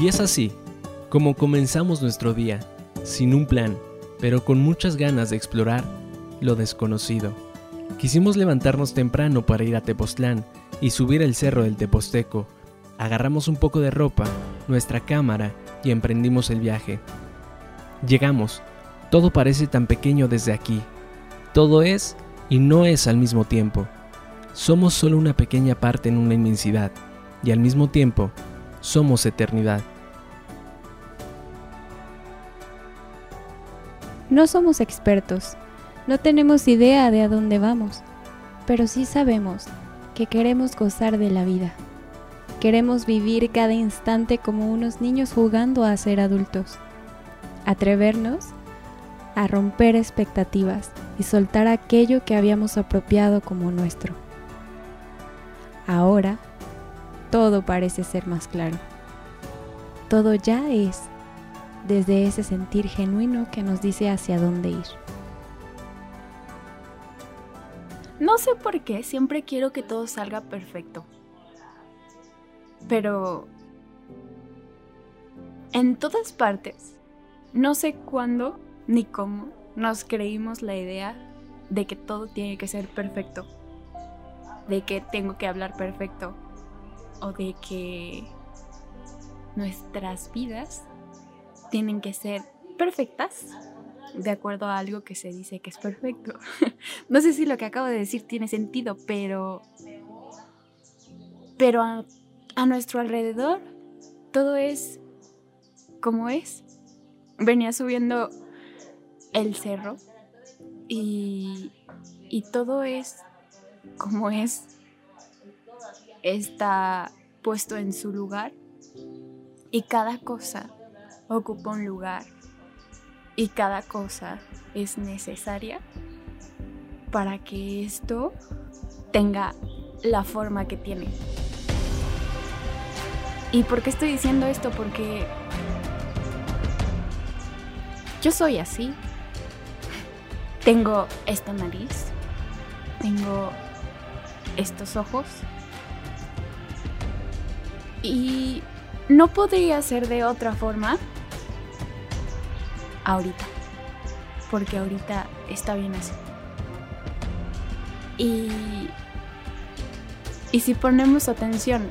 Y es así, como comenzamos nuestro día, sin un plan, pero con muchas ganas de explorar lo desconocido. Quisimos levantarnos temprano para ir a Tepoztlán y subir el cerro del Teposteco. Agarramos un poco de ropa, nuestra cámara y emprendimos el viaje. Llegamos. Todo parece tan pequeño desde aquí. Todo es y no es al mismo tiempo. Somos solo una pequeña parte en una inmensidad y al mismo tiempo somos eternidad. No somos expertos, no tenemos idea de a dónde vamos, pero sí sabemos que queremos gozar de la vida. Queremos vivir cada instante como unos niños jugando a ser adultos. Atrevernos a romper expectativas y soltar aquello que habíamos apropiado como nuestro. Ahora, todo parece ser más claro. Todo ya es desde ese sentir genuino que nos dice hacia dónde ir. No sé por qué siempre quiero que todo salga perfecto. Pero en todas partes, no sé cuándo ni cómo nos creímos la idea de que todo tiene que ser perfecto. De que tengo que hablar perfecto. O de que nuestras vidas tienen que ser perfectas de acuerdo a algo que se dice que es perfecto. no sé si lo que acabo de decir tiene sentido, pero pero a, a nuestro alrededor todo es como es. Venía subiendo el cerro y, y todo es como es. Está puesto en su lugar y cada cosa ocupa un lugar y cada cosa es necesaria para que esto tenga la forma que tiene. ¿Y por qué estoy diciendo esto? Porque yo soy así. Tengo esta nariz, tengo estos ojos y no podría ser de otra forma ahorita. Porque ahorita está bien así. Y, y si ponemos atención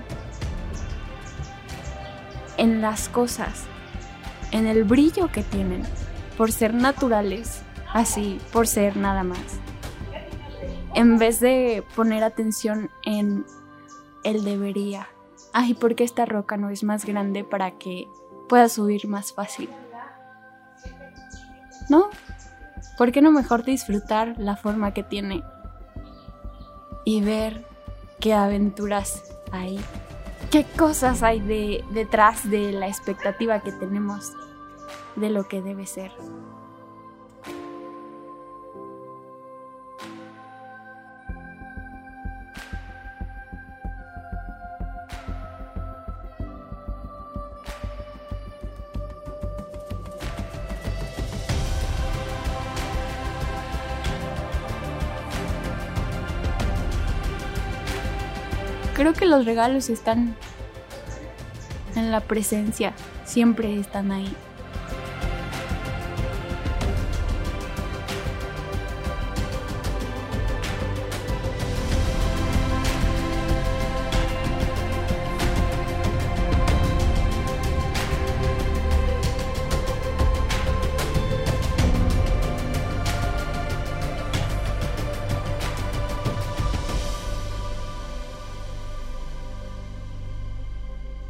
en las cosas, en el brillo que tienen, por ser naturales, así, por ser nada más, en vez de poner atención en el debería, ay, porque esta roca no es más grande para que pueda subir más fácil. ¿no? ¿Por qué no mejor disfrutar la forma que tiene y ver qué aventuras hay? ¿Qué cosas hay de, detrás de la expectativa que tenemos de lo que debe ser? Creo que los regalos están en la presencia, siempre están ahí.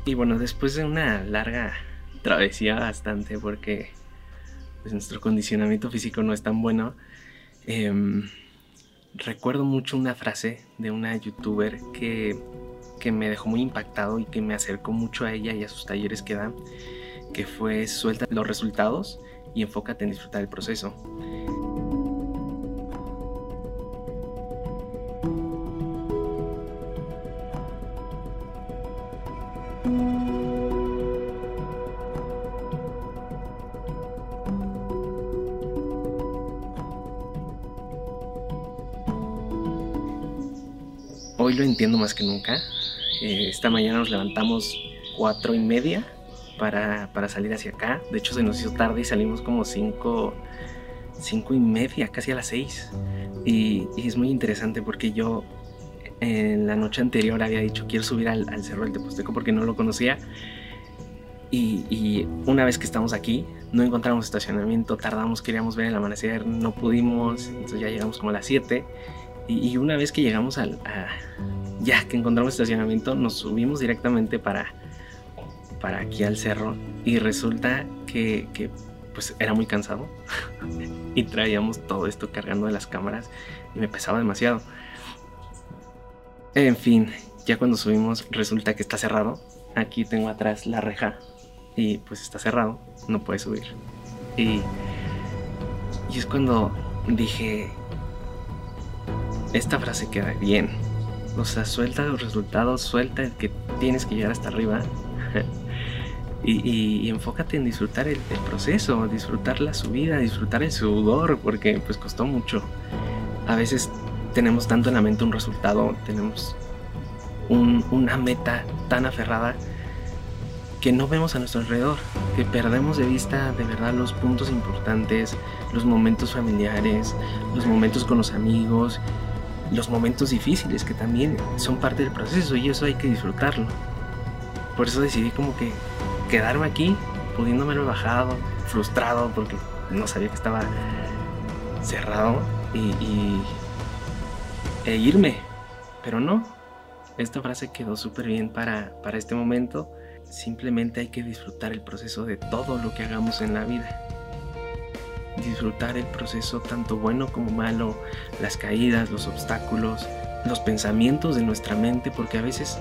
Y bueno, después de una larga travesía bastante porque pues, nuestro condicionamiento físico no es tan bueno, em, recuerdo mucho una frase de una youtuber que, que me dejó muy impactado y que me acercó mucho a ella y a sus talleres que da, que fue suelta los resultados y enfócate en disfrutar el proceso. Hoy lo entiendo más que nunca. Eh, esta mañana nos levantamos cuatro y media para, para, salir hacia acá. De hecho, se nos hizo tarde y salimos como cinco, cinco y media, casi a las seis. Y, es muy interesante porque yo en la noche anterior había dicho quiero subir al, al Cerro del Teposteco porque no lo conocía. Y, y, una vez que estamos aquí, no encontramos estacionamiento, tardamos, queríamos ver el amanecer, no pudimos, entonces ya llegamos como a las 7. Y, una vez que llegamos al, ya que encontramos estacionamiento, nos subimos directamente para, para aquí al cerro y resulta que, que pues era muy cansado y traíamos todo esto cargando de las cámaras y me pesaba demasiado. En fin, ya cuando subimos resulta que está cerrado. Aquí tengo atrás la reja y pues está cerrado, no puede subir. Y, y es cuando dije, esta frase queda bien. O sea, suelta los resultados, suelta el que tienes que llegar hasta arriba. y, enfócate en disfrutar el, proceso, disfrutar la subida, disfrutar el sudor, porque pues costó mucho. A veces tenemos tanto en la mente un resultado, tenemos un, una meta tan aferrada que no vemos a nuestro alrededor, que perdemos de vista de verdad los puntos importantes, los momentos familiares, los momentos con los amigos, los momentos difíciles que también son parte del proceso y eso hay que disfrutarlo. Por eso decidí como que quedarme aquí, pudiéndome haber bajado, frustrado porque no sabía que estaba cerrado y, e irme, pero no. Esta frase quedó súper bien para, para este momento. Simplemente hay que disfrutar el proceso de todo lo que hagamos en la vida. Disfrutar el proceso tanto bueno como malo, las caídas, los obstáculos, los pensamientos de nuestra mente, porque a veces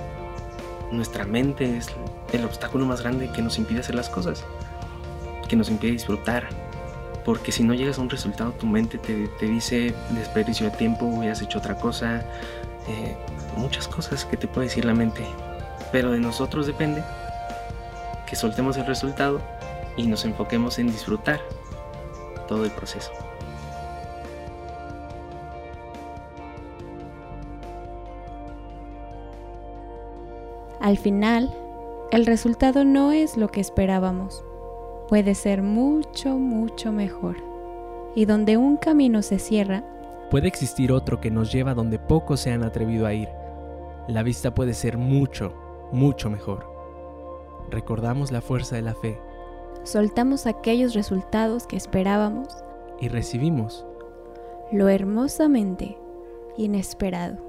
nuestra mente es el obstáculo más grande que nos impide hacer las cosas, que nos impide disfrutar. Porque si no llegas a un resultado, tu mente te, te dice desperdicio de tiempo, hubieras hecho otra cosa, eh, muchas cosas que te puede decir la mente. Pero de nosotros depende que soltemos el resultado y nos enfoquemos en disfrutar todo el proceso. Al final, el resultado no es lo que esperábamos. Puede ser mucho, mucho mejor. Y donde un camino se cierra, puede existir otro que nos lleva donde pocos se han atrevido a ir. La vista puede ser mucho, mucho mejor. Recordamos la fuerza de la fe. Soltamos aquellos resultados que esperábamos y recibimos lo hermosamente inesperado.